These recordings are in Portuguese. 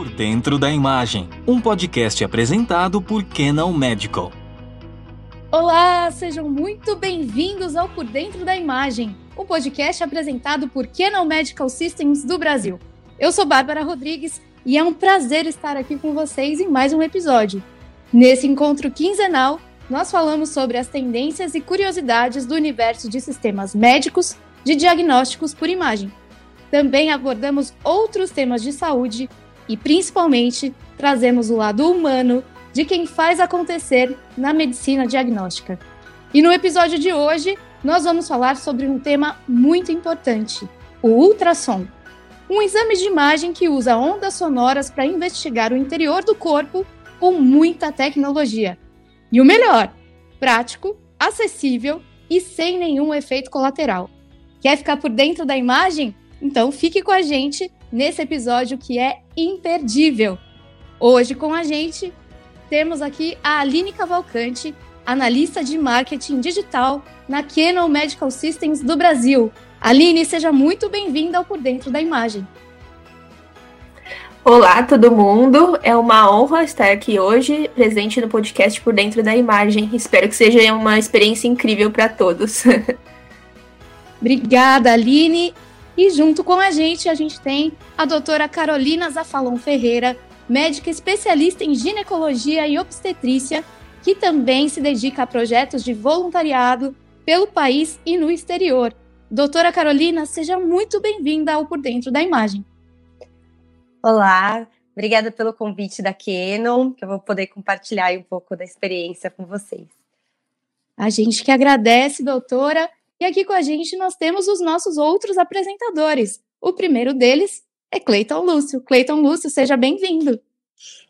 Por Dentro da Imagem, um podcast apresentado por Canon Medical. Olá, sejam muito bem-vindos ao Por Dentro da Imagem, um podcast apresentado por Canon Medical Systems do Brasil. Eu sou Bárbara Rodrigues e é um prazer estar aqui com vocês em mais um episódio. Nesse encontro quinzenal, nós falamos sobre as tendências e curiosidades do universo de sistemas médicos de diagnósticos por imagem. Também abordamos outros temas de saúde e, principalmente, trazemos o lado humano de quem faz acontecer na medicina diagnóstica. E no episódio de hoje, nós vamos falar sobre um tema muito importante: o ultrassom. Um exame de imagem que usa ondas sonoras para investigar o interior do corpo com muita tecnologia. E o melhor, prático, acessível e sem nenhum efeito colateral. Quer ficar por dentro da imagem? Então fique com a gente nesse episódio que é imperdível. Hoje com a gente temos aqui a Aline Cavalcante, analista de marketing digital na Canon Medical Systems do Brasil. Aline, seja muito bem-vinda ao Por Dentro da Imagem. Olá, todo mundo. É uma honra estar aqui hoje, presente no podcast Por Dentro da Imagem. Espero que seja uma experiência incrível para todos. Obrigada, Aline. E junto com a gente, a gente tem a doutora Carolina Zafalon Ferreira, médica especialista em ginecologia e obstetrícia, que também se dedica a projetos de voluntariado pelo país e no exterior. Doutora Carolina, seja muito bem-vinda ao Por Dentro da Imagem. Olá, obrigada pelo convite da Canon, que eu vou poder compartilhar um pouco da experiência com vocês. A gente que agradece, doutora, e aqui com a gente nós temos os nossos outros apresentadores. O primeiro deles é Cleiton Lúcio. Cleiton Lúcio, seja bem-vindo.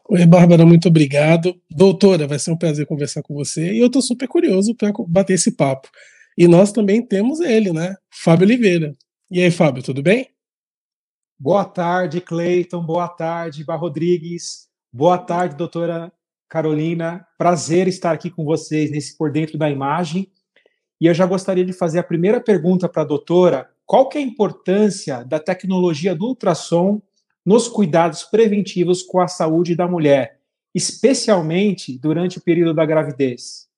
Oi, Bárbara, muito obrigado. Doutora, vai ser um prazer conversar com você e eu estou super curioso para bater esse papo. E nós também temos ele, né? Fábio Oliveira. E aí, Fábio, tudo bem? Boa tarde, Cleiton. Boa tarde, Bar Rodrigues. Boa tarde, doutora Carolina. Prazer estar aqui com vocês nesse Por Dentro da Imagem. E eu já gostaria de fazer a primeira pergunta para a doutora: qual que é a importância da tecnologia do ultrassom nos cuidados preventivos com a saúde da mulher, especialmente durante o período da gravidez?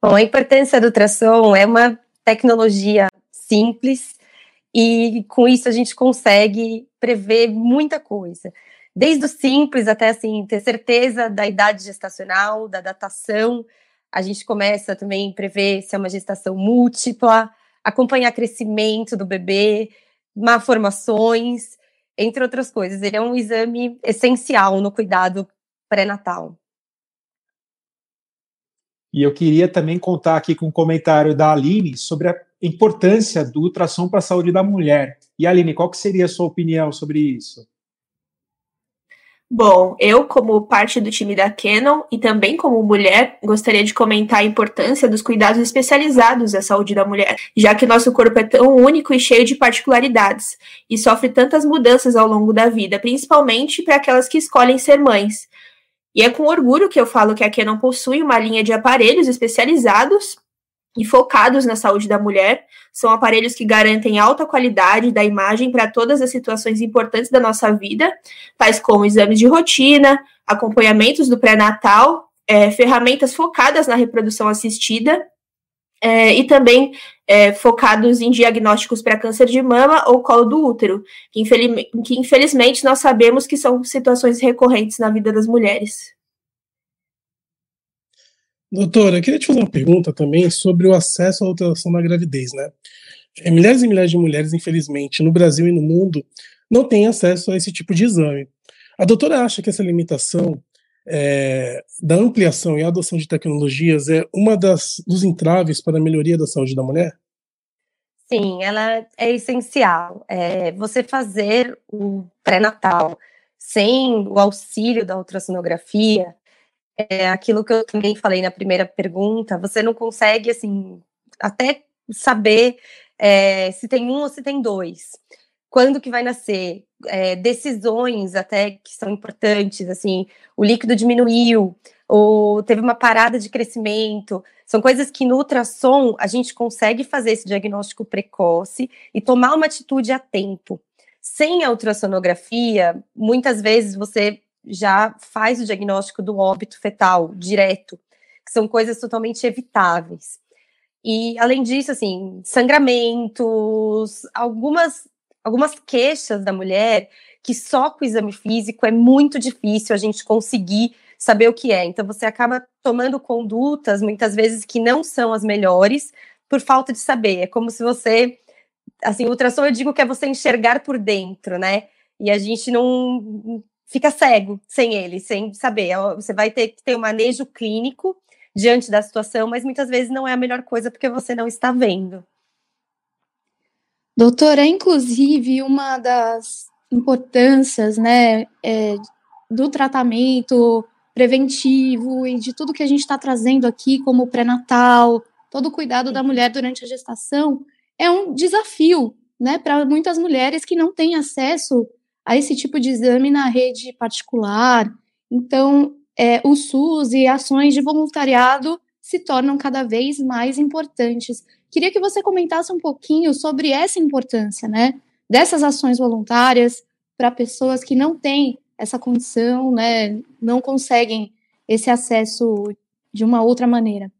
Bom, a importância do ultrassom é uma tecnologia simples e com isso a gente consegue prever muita coisa. Desde o simples até assim ter certeza da idade gestacional, da datação, a gente começa também a prever se é uma gestação múltipla, acompanhar crescimento do bebê, malformações, entre outras coisas. Ele é um exame essencial no cuidado pré-natal. E eu queria também contar aqui com um comentário da Aline sobre a importância do ultrassom para a saúde da mulher. E Aline, qual que seria a sua opinião sobre isso? Bom, eu, como parte do time da Canon e também como mulher, gostaria de comentar a importância dos cuidados especializados à saúde da mulher, já que nosso corpo é tão único e cheio de particularidades e sofre tantas mudanças ao longo da vida, principalmente para aquelas que escolhem ser mães. E é com orgulho que eu falo que a Canon possui uma linha de aparelhos especializados e focados na saúde da mulher. São aparelhos que garantem alta qualidade da imagem para todas as situações importantes da nossa vida, tais como exames de rotina, acompanhamentos do pré-natal, é, ferramentas focadas na reprodução assistida é, e também é, focados em diagnósticos para câncer de mama ou colo do útero, que, que infelizmente nós sabemos que são situações recorrentes na vida das mulheres. Doutora, eu queria te fazer uma pergunta também sobre o acesso à ultrassom na gravidez, né? É, milhares e milhares de mulheres, infelizmente, no Brasil e no mundo, não têm acesso a esse tipo de exame. A doutora acha que essa limitação é, da ampliação e adoção de tecnologias é uma das dos entraves para a melhoria da saúde da mulher? Sim, ela é essencial. É, você fazer o pré-natal sem o auxílio da ultrassonografia é aquilo que eu também falei na primeira pergunta, você não consegue, assim, até saber é, se tem um ou se tem dois. Quando que vai nascer? É, decisões até que são importantes, assim, o líquido diminuiu, ou teve uma parada de crescimento. São coisas que no ultrassom a gente consegue fazer esse diagnóstico precoce e tomar uma atitude a tempo. Sem a ultrassonografia, muitas vezes você já faz o diagnóstico do óbito fetal direto, que são coisas totalmente evitáveis. E além disso, assim, sangramentos, algumas algumas queixas da mulher que só com o exame físico é muito difícil a gente conseguir saber o que é. Então você acaba tomando condutas muitas vezes que não são as melhores por falta de saber. É como se você assim, ultrassom eu digo que é você enxergar por dentro, né? E a gente não fica cego sem ele, sem saber. Você vai ter que ter um manejo clínico diante da situação, mas muitas vezes não é a melhor coisa porque você não está vendo. Doutora, inclusive, uma das importâncias né, é, do tratamento preventivo e de tudo que a gente está trazendo aqui, como pré-natal, todo o cuidado da mulher durante a gestação, é um desafio né, para muitas mulheres que não têm acesso a esse tipo de exame na rede particular. Então, é, o SUS e ações de voluntariado se tornam cada vez mais importantes. Queria que você comentasse um pouquinho sobre essa importância, né, dessas ações voluntárias para pessoas que não têm essa condição, né, não conseguem esse acesso de uma outra maneira.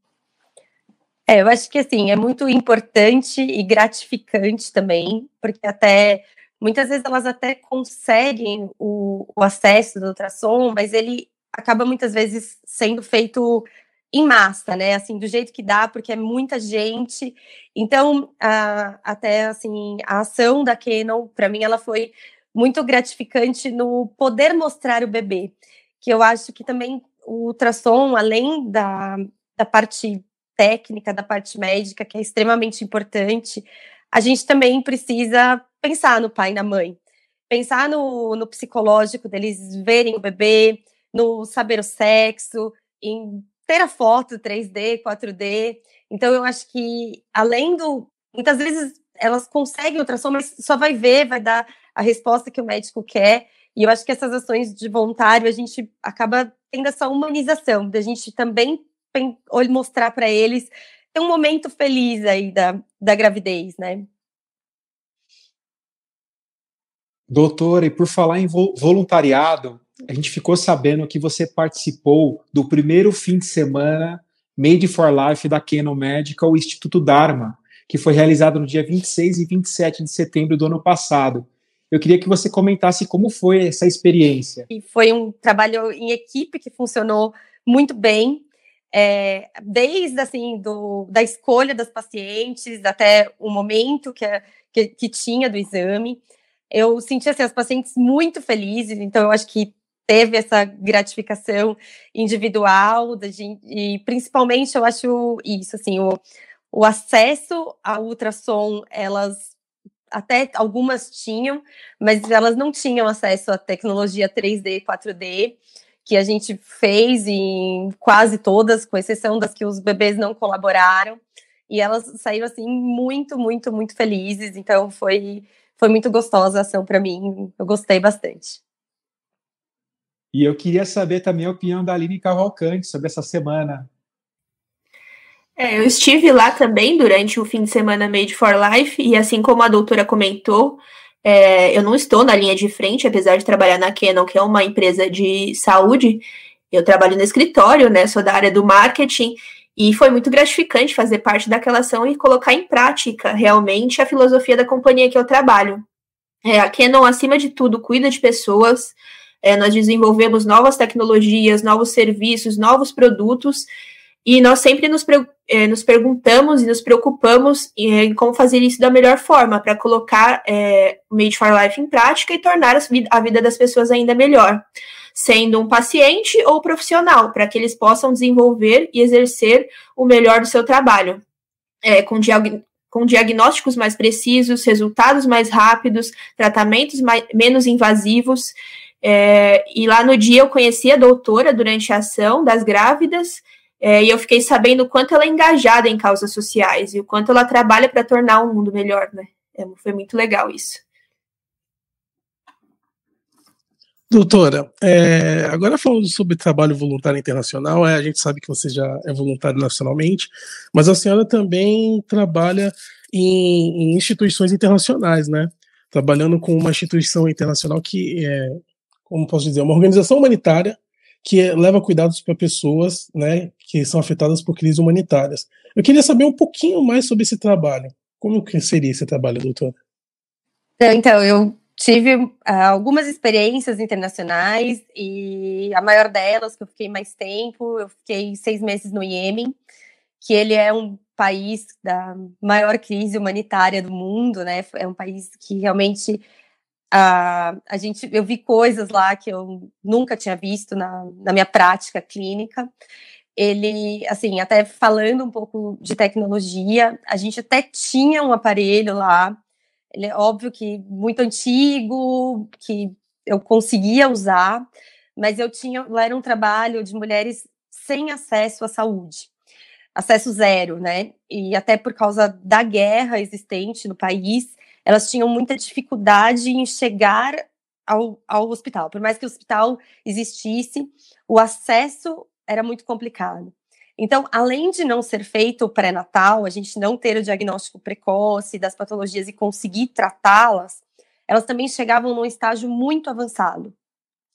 É, eu acho que assim, é muito importante e gratificante também, porque até muitas vezes elas até conseguem o, o acesso do ultrassom, mas ele acaba muitas vezes sendo feito em massa, né? Assim, do jeito que dá, porque é muita gente. Então, a, até assim, a ação da Canon, para mim, ela foi muito gratificante no poder mostrar o bebê, que eu acho que também o ultrassom, além da, da parte técnica, da parte médica, que é extremamente importante, a gente também precisa pensar no pai e na mãe, pensar no, no psicológico deles verem o bebê, no saber o sexo, em ter a foto 3D, 4D. Então, eu acho que, além do. Muitas vezes elas conseguem ultrassom, mas só vai ver, vai dar a resposta que o médico quer. E eu acho que essas ações de voluntário, a gente acaba tendo essa humanização, da gente também mostrar para eles ter um momento feliz aí da, da gravidez, né? Doutora, e por falar em voluntariado, a gente ficou sabendo que você participou do primeiro fim de semana Made for Life da Canon Medical Instituto Dharma, que foi realizado no dia 26 e 27 de setembro do ano passado. Eu queria que você comentasse como foi essa experiência. E foi um trabalho em equipe que funcionou muito bem, é, desde assim do, da escolha das pacientes até o momento que, que, que tinha do exame. Eu senti assim, as pacientes muito felizes, então eu acho que teve essa gratificação individual da gente, e principalmente eu acho isso assim o, o acesso ao ultrassom elas até algumas tinham mas elas não tinham acesso à tecnologia 3D 4D que a gente fez em quase todas com exceção das que os bebês não colaboraram. E elas saíram assim muito muito muito felizes. Então foi foi muito gostosa a ação para mim. Eu gostei bastante. E eu queria saber também a opinião da Aline Cavalcante sobre essa semana. É, eu estive lá também durante o fim de semana Made for Life, e assim como a doutora comentou, é, eu não estou na linha de frente, apesar de trabalhar na Canon, que é uma empresa de saúde, eu trabalho no escritório, né? Sou da área do marketing, e foi muito gratificante fazer parte daquela ação e colocar em prática realmente a filosofia da companhia que eu trabalho. É, a Canon, acima de tudo, cuida de pessoas, é, nós desenvolvemos novas tecnologias, novos serviços, novos produtos, e nós sempre nos, é, nos perguntamos e nos preocupamos em, em, como fazer isso da melhor forma, para colocar é, o Made for Life em prática e tornar a vida das pessoas ainda melhor, sendo um paciente ou profissional, para que eles possam desenvolver e exercer o melhor do seu trabalho, é, com, diag com diagnósticos mais precisos, resultados mais rápidos, tratamentos mais, menos invasivos é, e lá no dia eu conheci a doutora durante a ação das grávidas, é, e eu fiquei sabendo o quanto ela é engajada em causas sociais e o quanto ela trabalha para tornar o mundo melhor, né? É, foi muito legal isso. Doutora, é, agora falando sobre trabalho voluntário internacional, é, a gente sabe que você já é voluntário nacionalmente, mas a senhora também trabalha em, em instituições internacionais, né? trabalhando com uma instituição internacional que é, como posso dizer, uma organização humanitária que leva cuidados para pessoas né, que são afetadas por crises humanitárias. Eu queria saber um pouquinho mais sobre esse trabalho. Como que seria esse trabalho, doutora? Então, eu tive uh, algumas experiências internacionais e a maior delas, que eu fiquei mais tempo, eu fiquei seis meses no Iêmen, que ele é um país da maior crise humanitária do mundo, né? É um país que realmente uh, a gente, eu vi coisas lá que eu nunca tinha visto na, na minha prática clínica. Ele, assim, até falando um pouco de tecnologia, a gente até tinha um aparelho lá ele é óbvio que muito antigo, que eu conseguia usar, mas eu tinha, era um trabalho de mulheres sem acesso à saúde, acesso zero, né? E até por causa da guerra existente no país, elas tinham muita dificuldade em chegar ao, ao hospital. Por mais que o hospital existisse, o acesso era muito complicado. Então, além de não ser feito o pré-natal, a gente não ter o diagnóstico precoce das patologias e conseguir tratá-las, elas também chegavam num estágio muito avançado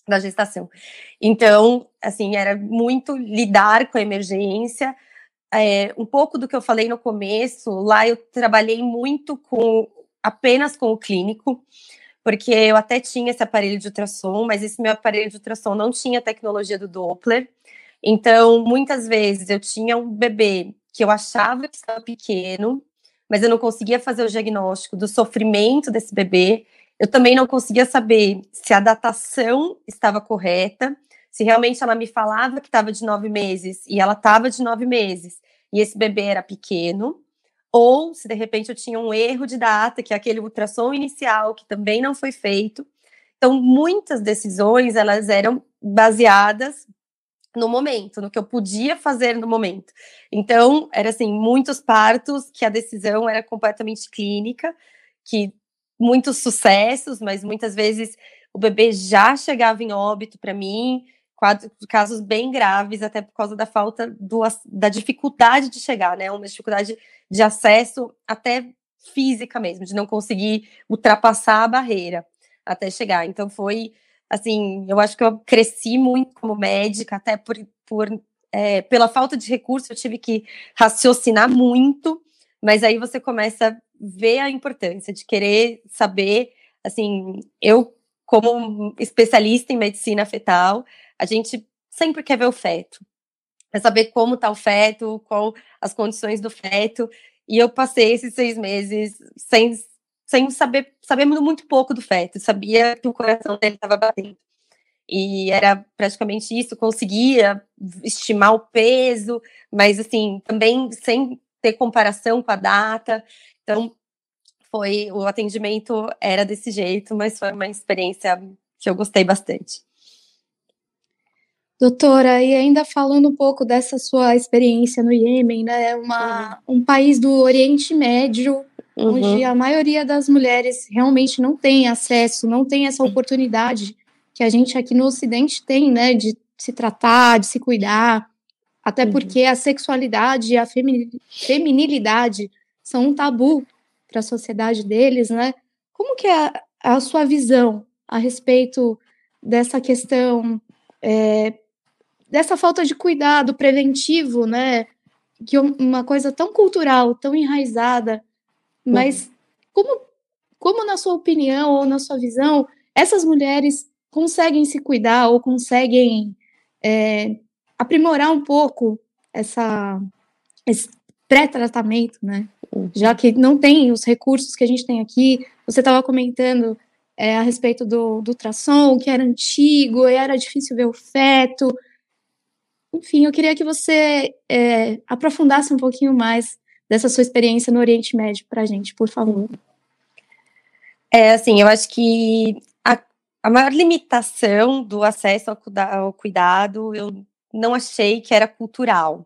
da gestação. Então, assim, era muito lidar com a emergência. É, um pouco do que eu falei no começo, lá eu trabalhei muito com apenas com o clínico, porque eu até tinha esse aparelho de ultrassom, mas esse meu aparelho de ultrassom não tinha tecnologia do Doppler. Então, muitas vezes eu tinha um bebê que eu achava que estava pequeno, mas eu não conseguia fazer o diagnóstico do sofrimento desse bebê. Eu também não conseguia saber se a datação estava correta, se realmente ela me falava que estava de nove meses e ela estava de nove meses e esse bebê era pequeno, ou se de repente eu tinha um erro de data, que é aquele ultrassom inicial que também não foi feito. Então, muitas decisões elas eram baseadas no momento, no que eu podia fazer no momento. Então, era assim, muitos partos que a decisão era completamente clínica, que muitos sucessos, mas muitas vezes o bebê já chegava em óbito para mim, casos bem graves, até por causa da falta do, da dificuldade de chegar, né? Uma dificuldade de acesso até física mesmo, de não conseguir ultrapassar a barreira até chegar. Então foi assim, eu acho que eu cresci muito como médica, até por, por é, pela falta de recurso, eu tive que raciocinar muito, mas aí você começa a ver a importância de querer saber, assim, eu como especialista em medicina fetal, a gente sempre quer ver o feto, é saber como está o feto, qual as condições do feto, e eu passei esses seis meses sem sem saber, sabendo muito pouco do feto, sabia que o coração dele estava batendo. E era praticamente isso, conseguia estimar o peso, mas assim, também sem ter comparação com a data. Então, foi o atendimento era desse jeito, mas foi uma experiência que eu gostei bastante. Doutora, e ainda falando um pouco dessa sua experiência no Iêmen, né, uma, uhum. um país do Oriente Médio, uhum. onde a maioria das mulheres realmente não tem acesso, não tem essa oportunidade que a gente aqui no Ocidente tem, né, de se tratar, de se cuidar, até uhum. porque a sexualidade e a feminilidade são um tabu para a sociedade deles, né? Como que é a, a, sua visão a respeito dessa questão, é, dessa falta de cuidado preventivo, né? Que uma coisa tão cultural, tão enraizada, mas uhum. como, como na sua opinião ou na sua visão, essas mulheres conseguem se cuidar ou conseguem é, aprimorar um pouco essa, esse pré-tratamento, né? Uhum. Já que não tem os recursos que a gente tem aqui. Você estava comentando é, a respeito do, do ultrassom, que era antigo, e era difícil ver o feto. Enfim, eu queria que você é, aprofundasse um pouquinho mais dessa sua experiência no Oriente Médio para a gente, por favor. É, assim, eu acho que a, a maior limitação do acesso ao, ao, cuidado, eu não achei que era cultural.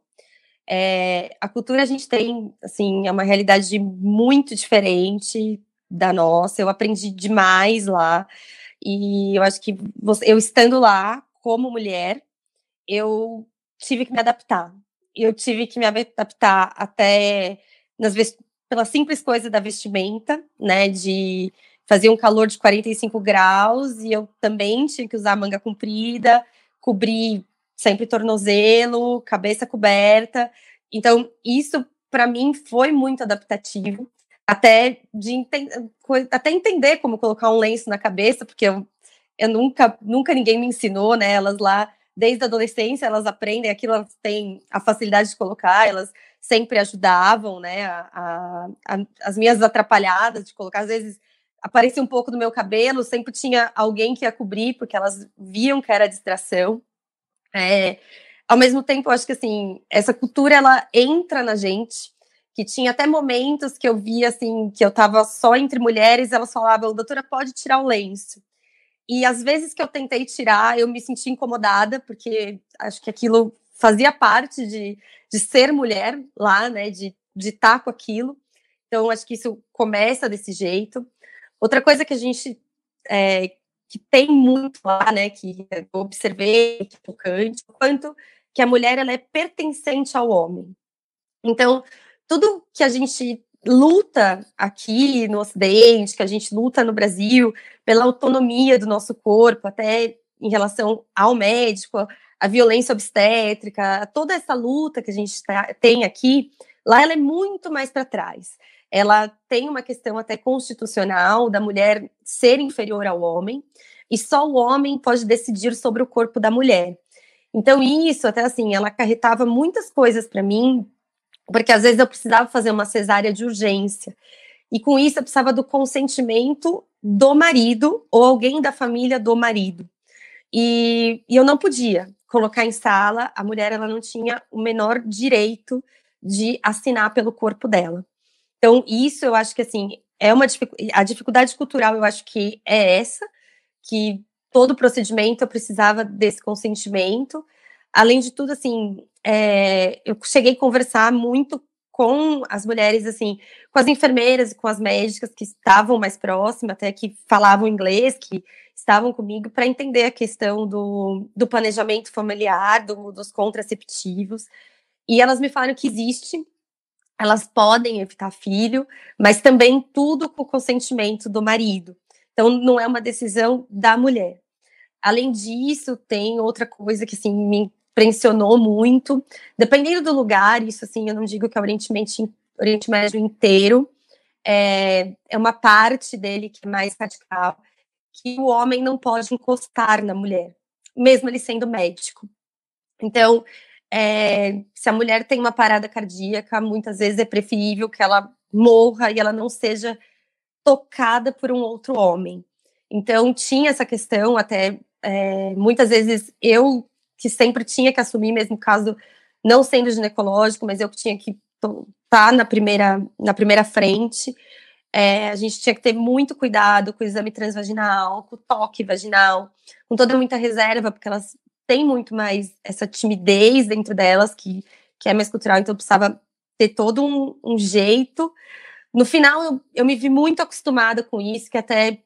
É, a cultura a gente tem, assim, é uma realidade muito diferente da nossa. Eu aprendi demais lá e eu acho que você, eu estando lá como mulher, eu tive que me adaptar eu tive que me adaptar até nas pelas simples coisas da vestimenta, né? De fazia um calor de 45 graus e eu também tinha que usar manga comprida, cobrir sempre tornozelo, cabeça coberta. Então, isso para mim foi muito adaptativo, até de até entender como colocar um lenço na cabeça, porque eu, eu nunca, nunca ninguém me ensinou, né? Elas lá desde a adolescência elas aprendem aquilo, elas têm a facilidade de colocar, elas sempre ajudavam, né? A, a, a, as minhas atrapalhadas de colocar, às vezes aparecia um pouco do meu cabelo, sempre tinha alguém que ia cobrir, porque elas viam que era distração. É, ao mesmo tempo, acho que assim, essa cultura ela entra na gente, que tinha até momentos que eu via assim, que eu estava só entre mulheres, elas falavam, doutora, pode tirar o lenço. E às vezes que eu tentei tirar, eu me senti incomodada, porque acho que aquilo fazia parte de, de ser mulher lá, né, de estar tá com aquilo. Então, acho que isso começa desse jeito. Outra coisa que a gente é, que tem muito lá, né, que eu observei, que é tocante, o quanto que a mulher ela é pertencente ao homem. Então, tudo que a gente luta aqui no Ocidente, que a gente luta no Brasil pela autonomia do nosso corpo, até em relação ao médico, a violência obstétrica, toda essa luta que a gente tá, tem aqui, lá ela é muito mais para trás. Ela tem uma questão até constitucional da mulher ser inferior ao homem, e só o homem pode decidir sobre o corpo da mulher. Então, isso, até assim, ela acarretava muitas coisas para mim, porque às vezes eu precisava fazer uma cesárea de urgência. E com isso eu precisava do consentimento do marido ou alguém da família do marido. E, e, eu não podia colocar em sala, a mulher ela não tinha o menor direito de assinar pelo corpo dela. Então, isso eu acho que assim, é uma a dificuldade cultural, eu acho que é essa, que todo procedimento eu precisava desse consentimento. Além de tudo, assim, é, eu cheguei a conversar muito com as mulheres, assim, com as enfermeiras e com as médicas que estavam mais próximas, até que falavam inglês, que estavam comigo, para entender a questão do, do planejamento familiar, do, dos contraceptivos. E elas me falaram que existe, elas podem evitar filho, mas também tudo com o consentimento do marido. Então, não é uma decisão da mulher. Além disso, tem outra coisa que assim, me impressionou muito. Dependendo do lugar, isso assim, eu não digo que é o Oriente Médio, Oriente Médio inteiro, é, é uma parte dele que é mais radical, que o homem não pode encostar na mulher, mesmo ele sendo médico. Então, é, se a mulher tem uma parada cardíaca, muitas vezes é preferível que ela morra e ela não seja tocada por um outro homem. Então, tinha essa questão, até é, muitas vezes eu que sempre tinha que assumir, mesmo caso não sendo ginecológico, mas eu que tinha que estar tá na primeira, na primeira frente. É, a gente tinha que ter muito cuidado com o exame transvaginal, com o toque vaginal, com toda muita reserva, porque elas têm muito mais essa timidez dentro delas, que, que é mais cultural, então precisava ter todo um, um jeito. No final, eu, eu, me vi muito acostumada com isso, que até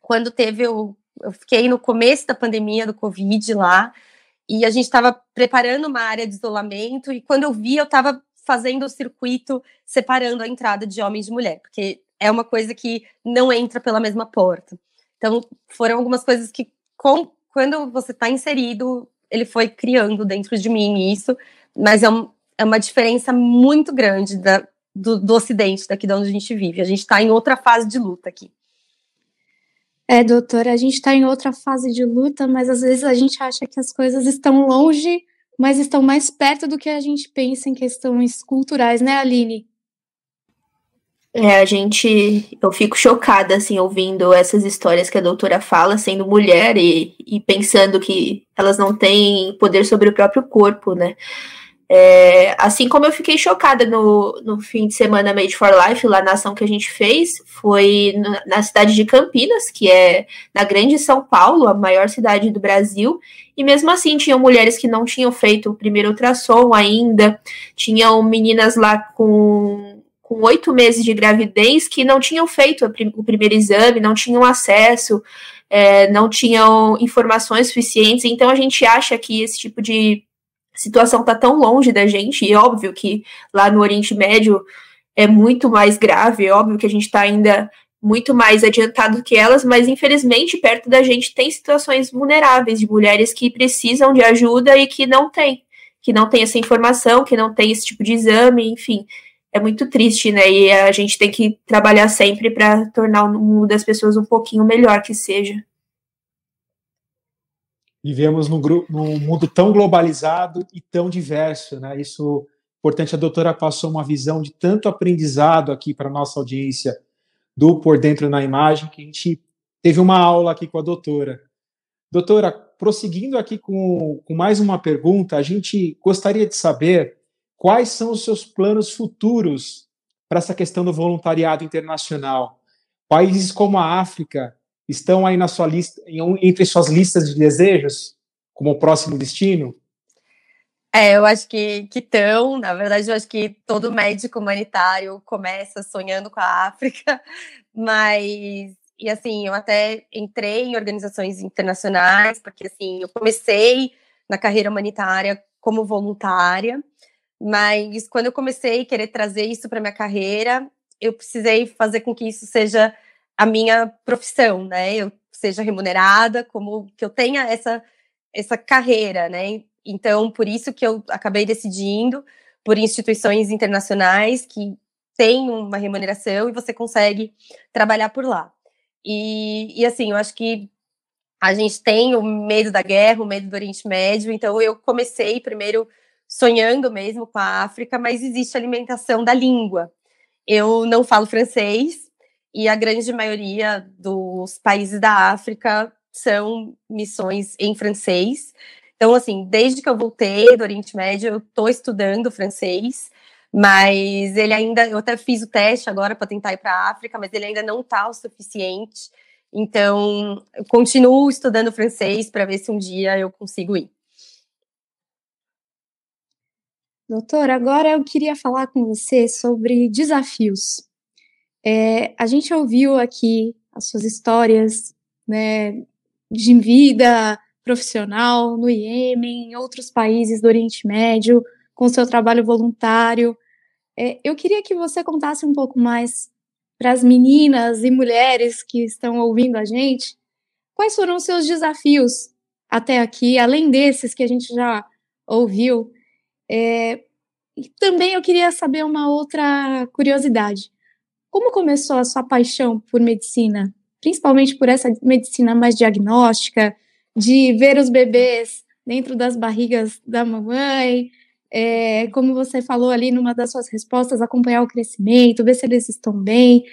quando teve, eu, eu fiquei no começo da pandemia do Covid lá, e a gente estava preparando uma área de isolamento, e quando eu vi, eu estava fazendo o circuito separando a entrada de homem e de mulher, porque é uma coisa que não entra pela mesma porta. Então, foram algumas coisas que, com, quando você está inserido, ele foi criando dentro de mim isso, mas é, um, é uma diferença muito grande da, do, do Ocidente, daqui de onde a gente vive. A gente está em outra fase de luta aqui. É, doutora, a gente está em outra fase de luta, mas às vezes a gente acha que as coisas estão longe, mas estão mais perto do que a gente pensa em questões culturais, né, Aline? É, a gente. Eu fico chocada, assim, ouvindo essas histórias que a doutora fala, sendo mulher e, e pensando que elas não têm poder sobre o próprio corpo, né? É, assim como eu fiquei chocada no, no fim de semana Made for Life, lá na ação que a gente fez, foi na, cidade de Campinas, que é na grande São Paulo, a maior cidade do Brasil, e mesmo assim tinham mulheres que não tinham feito o primeiro ultrassom ainda, tinham meninas lá com com oito meses de gravidez que não tinham feito o primeiro exame, não tinham acesso, é, não tinham informações suficientes. Então a gente acha que esse tipo de situação está tão longe da gente, e é óbvio que lá no Oriente Médio é muito mais grave, é óbvio que a gente está ainda muito mais adiantado que elas, mas infelizmente perto da gente tem situações vulneráveis de mulheres que precisam de ajuda e que não têm, que não tem essa informação, que não tem esse tipo de exame, enfim. É muito triste, né? E a gente tem que trabalhar sempre para tornar o mundo das pessoas um pouquinho melhor que seja. Vivemos num, num mundo tão globalizado e tão diverso, né? Isso importante. A doutora passou uma visão de tanto aprendizado aqui para nossa audiência do Por Dentro na Imagem, que a gente teve uma aula aqui com a doutora. Doutora, prosseguindo aqui com, com mais uma pergunta, a gente gostaria de saber quais são os seus planos futuros para essa questão do voluntariado internacional. Países como a África estão aí na sua lista, entre suas listas de desejos como próximo destino? É, eu acho que estão. Na verdade, eu acho que todo médico humanitário começa sonhando com a África, mas e assim, eu até entrei em organizações internacionais, porque assim, eu comecei na carreira humanitária como voluntária, mas quando eu comecei a querer trazer isso para minha carreira, eu precisei fazer com que isso seja a minha profissão, né? Eu seja remunerada, como que eu tenha essa essa carreira, né? Então, por isso que eu acabei decidindo por instituições internacionais que têm uma remuneração e você consegue trabalhar por lá. E, e assim, eu acho que a gente tem o medo da guerra, o medo do Oriente Médio, então eu comecei primeiro sonhando mesmo com a África, mas existe alimentação da língua. Eu não falo francês e a grande maioria dos países da África são missões em francês. Então, assim, desde que eu voltei do Oriente Médio, eu estou estudando francês, mas ele ainda, eu até fiz o teste agora para tentar ir para a África, mas ele ainda não está o suficiente. Então, eu continuo estudando francês para ver se um dia eu consigo ir. Doutora, agora eu queria falar com você sobre desafios. É, a gente ouviu aqui as suas histórias né, de vida, profissional no Iêmen, em outros países do Oriente Médio, com seu trabalho voluntário. É, eu queria que você contasse um pouco mais para as meninas e mulheres que estão ouvindo a gente, quais foram os seus desafios até aqui, além desses que a gente já ouviu. É, e também eu queria saber uma outra curiosidade. Como começou a sua paixão por medicina, principalmente por essa medicina mais diagnóstica, de ver os bebês dentro das barrigas da mamãe, é, como você falou ali numa das suas respostas, acompanhar o crescimento, ver se eles estão bem.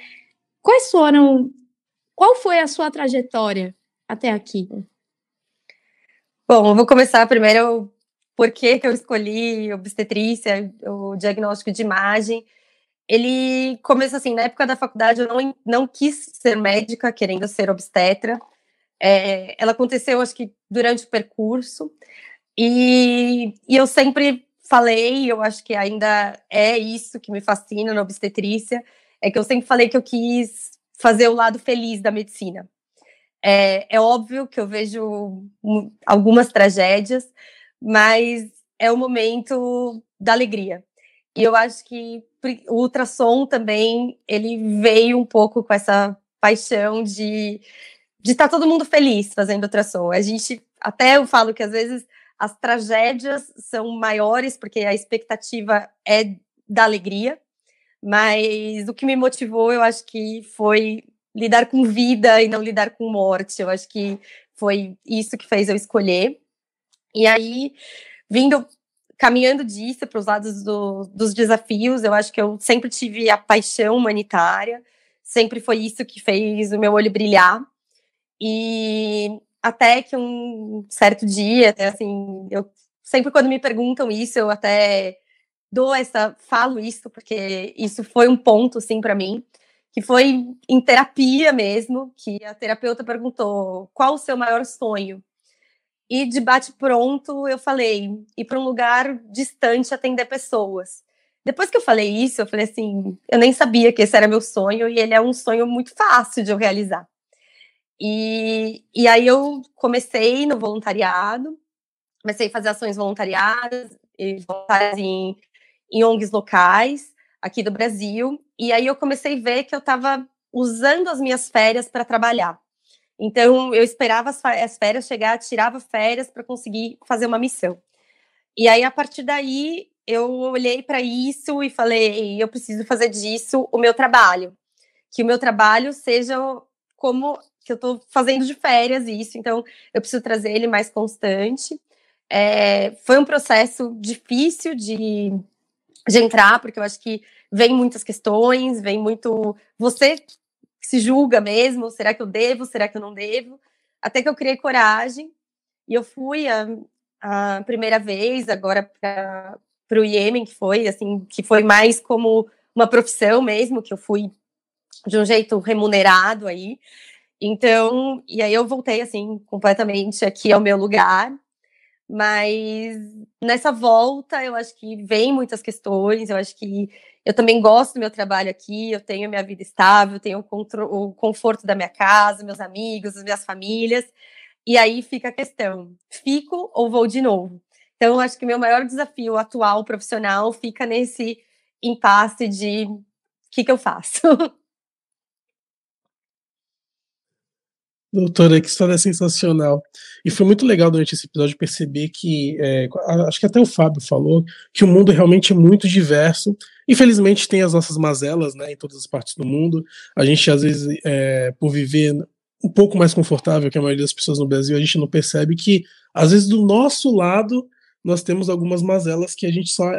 Quais foram, qual foi a sua trajetória até aqui? Bom, eu vou começar primeiro por que, que eu escolhi obstetrícia, o diagnóstico de imagem. Ele começou assim, na época da faculdade eu não, não quis ser médica, querendo ser obstetra. É, ela aconteceu, acho que durante o percurso, e, e eu sempre falei, eu acho que ainda é isso que me fascina na obstetrícia, é que eu sempre falei que eu quis fazer o lado feliz da medicina. É, é óbvio que eu vejo algumas tragédias, mas é o momento da alegria. E eu acho que o ultrassom também, ele veio um pouco com essa paixão de de estar todo mundo feliz fazendo ultrassom. A gente, até eu falo que às vezes as tragédias são maiores, porque a expectativa é da alegria, mas o que me motivou, eu acho que foi lidar com vida e não lidar com morte. Eu acho que foi isso que fez eu escolher. E aí, vindo, caminhando disso para os lados do, dos desafios, eu acho que eu sempre tive a paixão humanitária, sempre foi isso que fez o meu olho brilhar. E até que um certo dia, assim, eu sempre quando me perguntam isso, eu até dou essa, falo isso porque isso foi um ponto assim para mim, que foi em terapia mesmo, que a terapeuta perguntou: "Qual o seu maior sonho?" E de bate pronto eu falei: "Ir para um lugar distante atender pessoas." Depois que eu falei isso, eu falei assim, eu nem sabia que esse era meu sonho e ele é um sonho muito fácil de eu realizar. E, e aí eu comecei no voluntariado, comecei a fazer ações voluntariadas, voluntárias em, em ONGs locais aqui do Brasil, e aí eu comecei a ver que eu estava usando as minhas férias para trabalhar. Então, eu esperava as férias chegar, tirava férias para conseguir fazer uma missão. E aí, a partir daí, eu olhei para isso e falei: eu preciso fazer disso o meu trabalho. Que o meu trabalho seja como que eu estou fazendo de férias isso, então eu preciso trazer ele mais constante. É, foi um processo difícil de, de entrar, porque eu acho que vem muitas questões, vem muito. Você se julga mesmo, será que eu devo, será que eu não devo? Até que eu criei coragem e eu fui a, a primeira vez agora para o Iêmen, que foi assim, que foi mais como uma profissão mesmo, que eu fui de um jeito remunerado aí. Então, e aí eu voltei assim completamente aqui ao meu lugar. Mas nessa volta, eu acho que vem muitas questões, eu acho que eu também gosto do meu trabalho aqui, eu tenho minha vida estável, tenho o, conforto da minha casa, meus amigos, as minhas famílias. E aí fica a questão: fico ou vou de novo? Então, eu acho que meu maior desafio atual profissional fica nesse impasse de o que, que eu faço. Doutora, que história sensacional. E foi muito legal durante esse episódio perceber que, é, acho que até o Fábio falou, que o mundo realmente é muito diverso. Infelizmente tem as nossas mazelas, né, em todas as partes do mundo. A gente, às vezes, é, por viver um pouco mais confortável que a maioria das pessoas no Brasil, a gente não percebe que, às vezes, do nosso lado, nós temos algumas mazelas que a gente só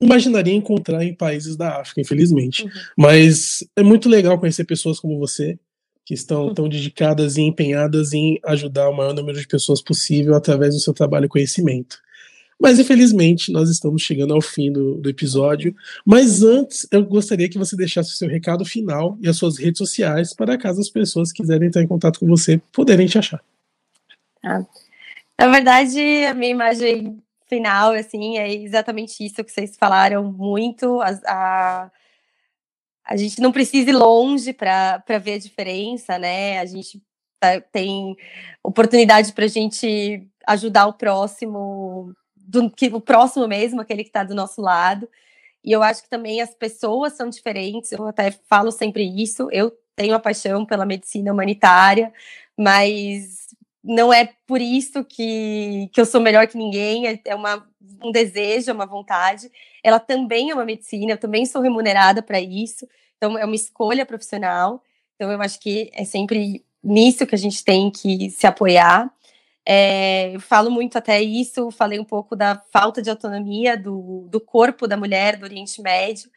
imaginaria encontrar em países da África, infelizmente. Uhum. Mas é muito legal conhecer pessoas como você, que estão tão dedicadas e empenhadas em ajudar o maior número de pessoas possível através do seu trabalho e conhecimento. Mas infelizmente nós estamos chegando ao fim do, do, episódio. Mas antes, eu gostaria que você deixasse o seu recado final e as suas redes sociais para caso as pessoas quiserem entrar em contato com você, poderem te achar. Ah, na verdade, a minha imagem final, assim, é exatamente isso que vocês falaram muito. A, a a gente não precisa ir longe para ver a diferença, né? A gente tá, tem oportunidade para a gente ajudar o próximo, do, que, o próximo mesmo, aquele que está do nosso lado. E eu acho que também as pessoas são diferentes, eu até falo sempre isso. Eu tenho a paixão pela medicina humanitária, mas não é por isso que, que eu sou melhor que ninguém, é, é uma, um desejo, é uma vontade. Ela também é uma medicina, eu também sou remunerada para isso, então é uma escolha profissional. Então eu acho que é sempre nisso que a gente tem que se apoiar. É, eu falo muito até isso, falei um pouco da falta de autonomia do, do corpo da mulher do Oriente Médio.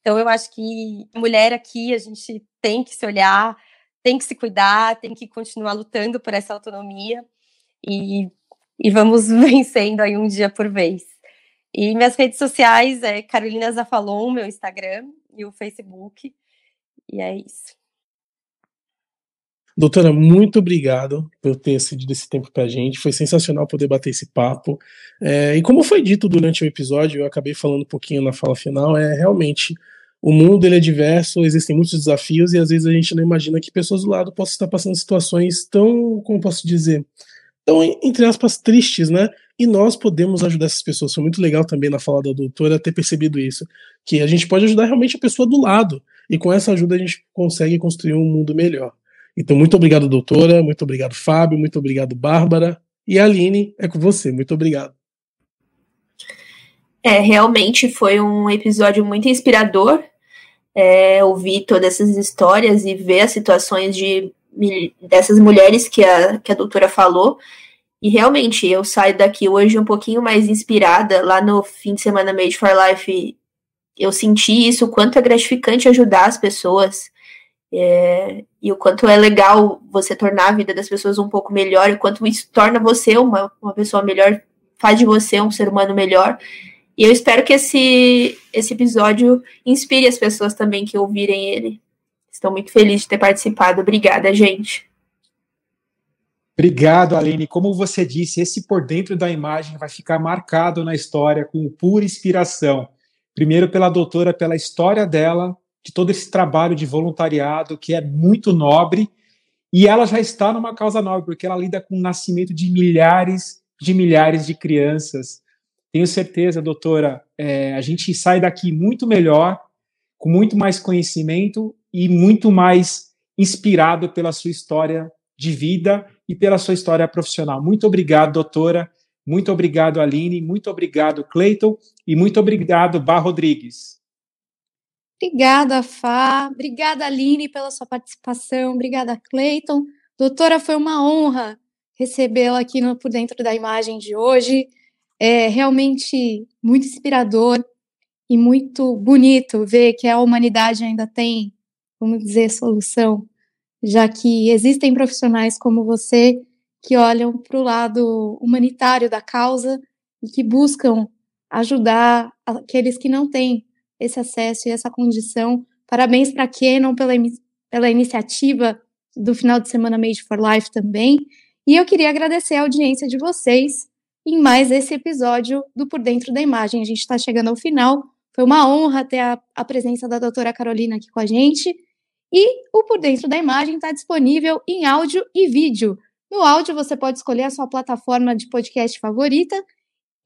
Então eu acho que mulher aqui a gente tem que se olhar tem que se cuidar, tem que continuar lutando por essa autonomia e, e vamos vencendo aí um dia por vez. E minhas redes sociais é Carolina Zafalon, meu Instagram e o Facebook. E é isso. Doutora, muito obrigado por ter cedido esse tempo para a gente. Foi sensacional poder bater esse papo. É, e como foi dito durante o episódio, eu acabei falando um pouquinho na fala final, é realmente o mundo ele é diverso, existem muitos desafios e às vezes a gente não imagina que pessoas do lado possam estar passando situações tão, como posso dizer, tão, entre aspas, tristes, né? E nós podemos ajudar essas pessoas. Foi muito legal também na fala da doutora ter percebido isso, que a gente pode ajudar realmente a pessoa do lado e com essa ajuda a gente consegue construir um mundo melhor. Então, muito obrigado, doutora, muito obrigado, Fábio, muito obrigado, Bárbara. E Aline, é com você. Muito obrigado. É, realmente foi um episódio muito inspirador. É, ouvir todas essas histórias e ver as situações de dessas mulheres que a, que a doutora falou. E realmente eu saio daqui hoje um pouquinho mais inspirada. Lá no fim de semana Made for Life, eu senti isso, o quanto é gratificante ajudar as pessoas. É, e o quanto é legal você tornar a vida das pessoas um pouco melhor, e o quanto isso torna você uma, uma pessoa melhor, faz de você um ser humano melhor. E eu espero que esse, esse episódio inspire as pessoas também que ouvirem ele. Estou muito feliz de ter participado. Obrigada, gente. Obrigado, Aline. Como você disse, esse por dentro da imagem vai ficar marcado na história com pura inspiração. Primeiro pela doutora, pela história dela, de todo esse trabalho de voluntariado que é muito nobre, e ela já está numa causa nobre, porque ela lida com o nascimento de milhares de milhares de crianças tenho certeza, doutora, é, a gente sai daqui muito melhor, com muito mais conhecimento e muito mais inspirado pela sua história de vida e pela sua história profissional. Muito obrigado, doutora. Muito obrigado, Aline. Muito obrigado, Cleiton. E muito obrigado, Bar Rodrigues. Obrigada, Fá. Obrigada, Aline, pela sua participação. Obrigada, Cleiton. Doutora, foi uma honra recebê-la aqui no, por dentro da imagem de hoje. É realmente muito inspirador e muito bonito ver que a humanidade ainda tem, vamos dizer, solução, já que existem profissionais como você que olham para o lado humanitário da causa e que buscam ajudar aqueles que não têm esse acesso e essa condição. Parabéns para a Canon pela, pela iniciativa do final de semana Made for Life também. E eu queria agradecer a audiência de vocês em mais esse episódio do Por Dentro da Imagem. A gente está chegando ao final. Foi uma honra ter a, a presença da doutora Carolina aqui com a gente. E o Por Dentro da Imagem está disponível em áudio e vídeo. No áudio, você pode escolher a sua plataforma de podcast favorita.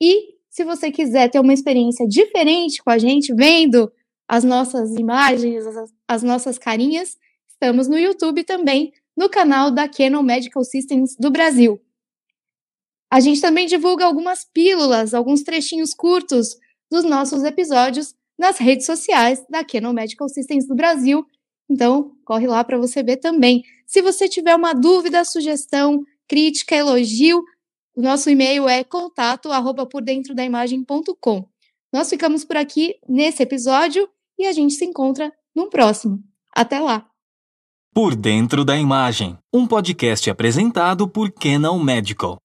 E se você quiser ter uma experiência diferente com a gente, vendo as nossas imagens, as, as nossas carinhas, estamos no YouTube também, no canal da Canon Medical Systems do Brasil. A gente também divulga algumas pílulas, alguns trechinhos curtos dos nossos episódios nas redes sociais da Canon Medical Systems do Brasil. Então, corre lá para você ver também. Se você tiver uma dúvida, sugestão, crítica, elogio, o nosso e-mail é contato arroba por dentro da imagem.com. Nós ficamos por aqui nesse episódio e a gente se encontra no próximo. Até lá! Por Dentro da Imagem, um podcast apresentado por Canon Medical.